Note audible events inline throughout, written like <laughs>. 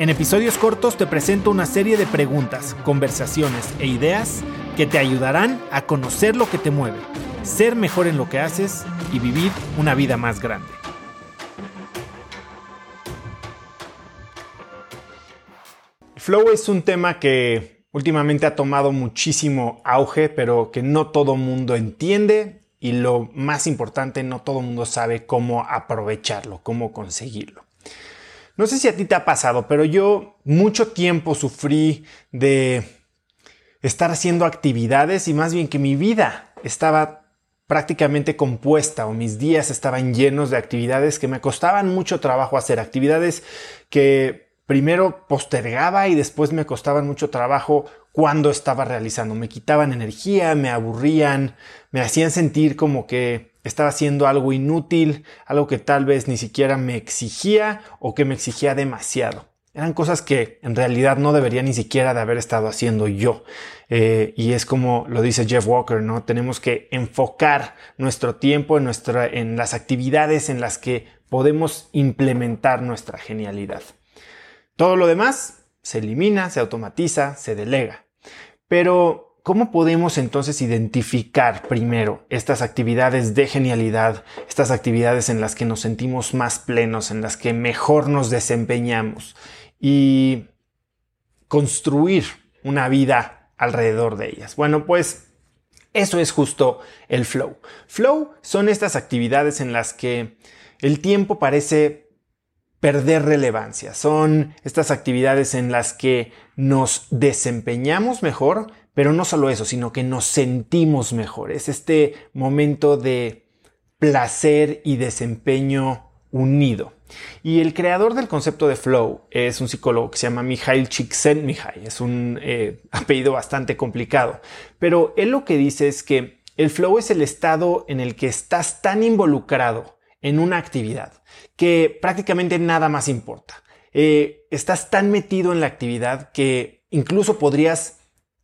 En episodios cortos te presento una serie de preguntas, conversaciones e ideas que te ayudarán a conocer lo que te mueve, ser mejor en lo que haces y vivir una vida más grande. Flow es un tema que últimamente ha tomado muchísimo auge, pero que no todo mundo entiende y lo más importante, no todo mundo sabe cómo aprovecharlo, cómo conseguirlo. No sé si a ti te ha pasado, pero yo mucho tiempo sufrí de estar haciendo actividades y más bien que mi vida estaba prácticamente compuesta o mis días estaban llenos de actividades que me costaban mucho trabajo hacer, actividades que primero postergaba y después me costaban mucho trabajo cuando estaba realizando. Me quitaban energía, me aburrían, me hacían sentir como que estaba haciendo algo inútil, algo que tal vez ni siquiera me exigía o que me exigía demasiado. Eran cosas que en realidad no debería ni siquiera de haber estado haciendo yo. Eh, y es como lo dice Jeff Walker, ¿no? Tenemos que enfocar nuestro tiempo en, nuestra, en las actividades en las que podemos implementar nuestra genialidad. Todo lo demás se elimina, se automatiza, se delega. Pero, ¿cómo podemos entonces identificar primero estas actividades de genialidad, estas actividades en las que nos sentimos más plenos, en las que mejor nos desempeñamos? y construir una vida alrededor de ellas. Bueno, pues eso es justo el flow. Flow son estas actividades en las que el tiempo parece perder relevancia. Son estas actividades en las que nos desempeñamos mejor, pero no solo eso, sino que nos sentimos mejor. Es este momento de placer y desempeño unido. Y el creador del concepto de flow es un psicólogo que se llama Mihail Csikszentmihalyi. Es un eh, <laughs> apellido bastante complicado. Pero él lo que dice es que el flow es el estado en el que estás tan involucrado en una actividad que prácticamente nada más importa. Eh, estás tan metido en la actividad que incluso podrías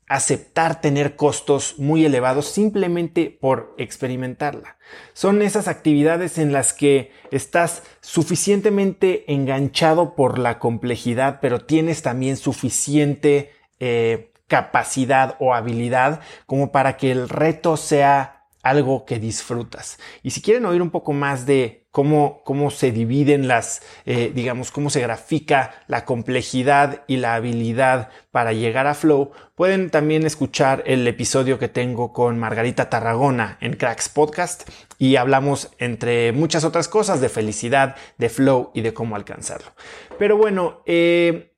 aceptar tener costos muy elevados simplemente por experimentarla. Son esas actividades en las que estás suficientemente enganchado por la complejidad, pero tienes también suficiente eh, capacidad o habilidad como para que el reto sea algo que disfrutas. Y si quieren oír un poco más de cómo, cómo se dividen las, eh, digamos, cómo se grafica la complejidad y la habilidad para llegar a Flow, pueden también escuchar el episodio que tengo con Margarita Tarragona en Cracks Podcast y hablamos entre muchas otras cosas de felicidad, de Flow y de cómo alcanzarlo. Pero bueno, eh,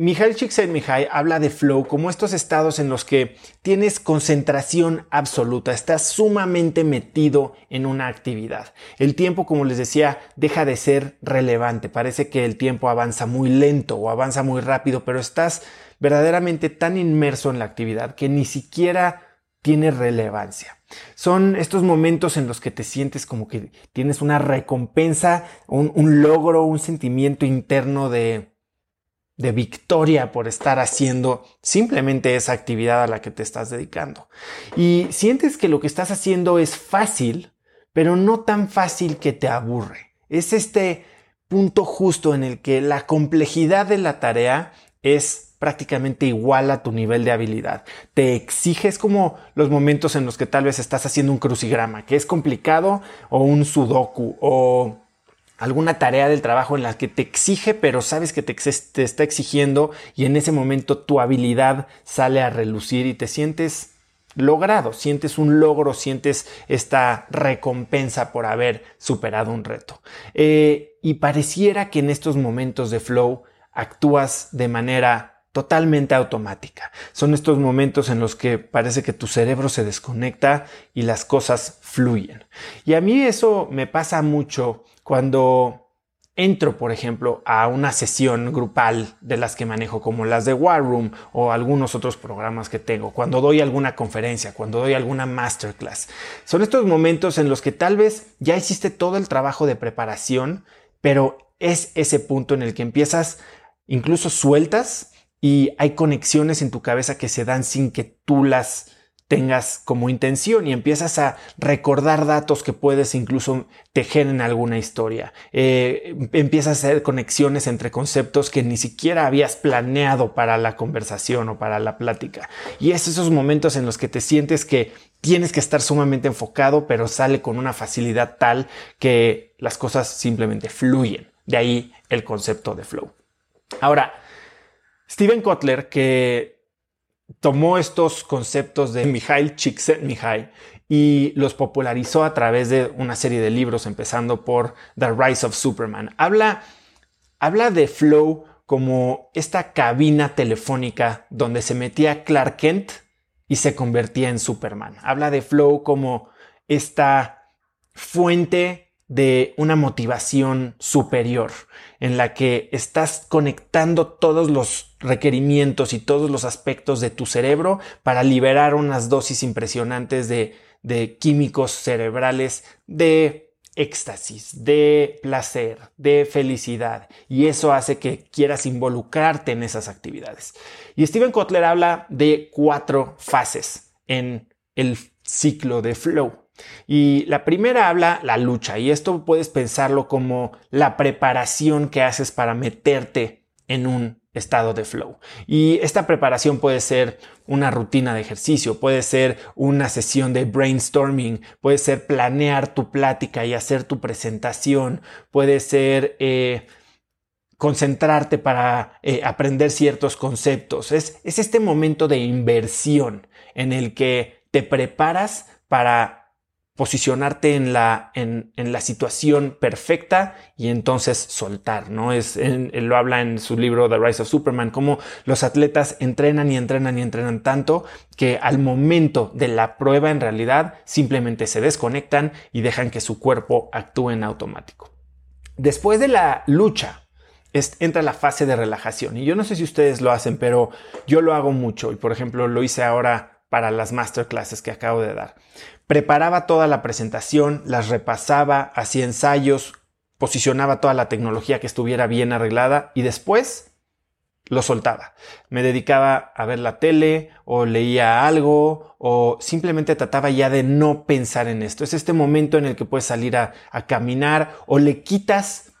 Mihail Csikszentmihalyi habla de flow como estos estados en los que tienes concentración absoluta, estás sumamente metido en una actividad. El tiempo, como les decía, deja de ser relevante. Parece que el tiempo avanza muy lento o avanza muy rápido, pero estás verdaderamente tan inmerso en la actividad que ni siquiera tiene relevancia. Son estos momentos en los que te sientes como que tienes una recompensa, un, un logro, un sentimiento interno de de victoria por estar haciendo simplemente esa actividad a la que te estás dedicando. Y sientes que lo que estás haciendo es fácil, pero no tan fácil que te aburre. Es este punto justo en el que la complejidad de la tarea es prácticamente igual a tu nivel de habilidad. Te exiges como los momentos en los que tal vez estás haciendo un crucigrama, que es complicado, o un sudoku, o alguna tarea del trabajo en la que te exige, pero sabes que te, está exigiendo y en ese momento tu habilidad sale a relucir y te sientes logrado, sientes un logro, sientes esta recompensa por haber superado un reto. Eh, y pareciera que en estos momentos de flow actúas de manera totalmente automática. Son estos momentos en los que parece que tu cerebro se desconecta y las cosas fluyen. Y a mí eso me pasa mucho cuando entro, por ejemplo, a una sesión grupal de las que manejo, como las de War Room o algunos otros programas que tengo, cuando doy alguna conferencia, cuando doy alguna masterclass. Son estos momentos en los que tal vez ya hiciste todo el trabajo de preparación, pero es ese punto en el que empiezas, incluso sueltas y hay conexiones en tu cabeza que se dan sin que tú las tengas como intención y empiezas a recordar datos que puedes incluso tejer en alguna historia. Eh, empiezas a hacer conexiones entre conceptos que ni siquiera habías planeado para la conversación o para la plática. Y es esos momentos en los que te sientes que tienes que estar sumamente enfocado, pero sale con una facilidad tal que las cosas simplemente fluyen. De ahí el concepto de flow. Ahora, Steven Kotler, que tomó estos conceptos de Mikhail Csikszentmihalyi y los popularizó a través de una serie de libros, empezando por The Rise of Superman. Habla, habla de Flow como esta cabina telefónica donde se metía Clark Kent y se convertía en Superman. Habla de Flow como esta fuente de una motivación superior en la que estás conectando todos los requerimientos y todos los aspectos de tu cerebro para liberar unas dosis impresionantes de, químicos cerebrales de éxtasis, de placer, de felicidad. Y eso hace que quieras involucrarte en esas actividades. Y Steven Kotler habla de cuatro fases en el ciclo de flow. Y la primera habla la lucha, y esto puedes pensarlo como la preparación que haces para meterte en un estado de flow. Y esta preparación puede ser una rutina de ejercicio, puede ser una sesión de brainstorming, puede ser planear tu plática y hacer tu presentación, puede ser eh, concentrarte para eh, aprender ciertos conceptos. Es, es este momento de inversión en el que te preparas para posicionarte en la, en, la situación perfecta y entonces soltar, ¿no? Es, él lo habla en su libro The Rise of Superman, cómo los atletas entrenan y entrenan y entrenan tanto que al momento de la prueba en realidad simplemente se desconectan y dejan que su cuerpo actúe en automático. Después de la lucha, entra la fase de relajación. Y yo no sé si ustedes lo hacen, pero yo lo hago mucho. Y por ejemplo, lo hice ahora para las masterclasses que acabo de dar. Preparaba toda la presentación, las repasaba, hacía ensayos, posicionaba toda la tecnología que estuviera bien arreglada y después lo soltaba. Me dedicaba a ver la tele o leía algo o simplemente trataba ya de no pensar en esto. Es este momento en el que puedes salir a, a caminar o le quitas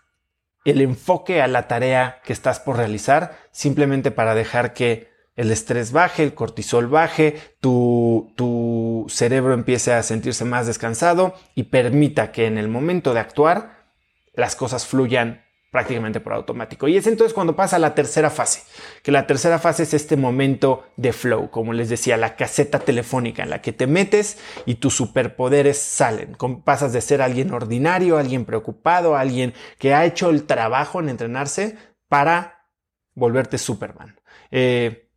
el enfoque a la tarea que estás por realizar simplemente para dejar que el estrés baje, el cortisol baje, tu, tu cerebro empiece a sentirse más descansado y permita que en el momento de actuar las cosas fluyan prácticamente por automático. Y es entonces cuando pasa la tercera fase, que la tercera fase es este momento de flow, como les decía, la caseta telefónica en la que te metes y tus superpoderes salen. Pasas de ser alguien ordinario, alguien preocupado, alguien que ha hecho el trabajo en entrenarse para volverte Superman. Eh,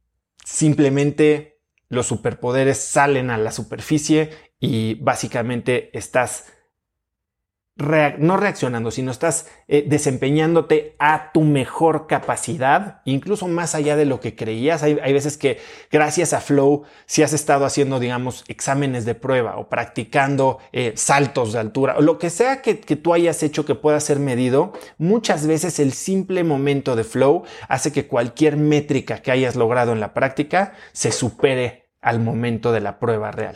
simplemente los superpoderes salen a la superficie y básicamente estás no reaccionando, sino estás eh, desempeñándote a tu mejor capacidad, incluso más allá de lo que creías. Hay, veces que gracias a Flow, si has estado haciendo, digamos, exámenes de prueba o practicando eh, saltos de altura, o lo que sea que, que tú hayas hecho que pueda ser medido, muchas veces el simple momento de Flow hace que cualquier métrica que hayas logrado en la práctica se supere al momento de la prueba real.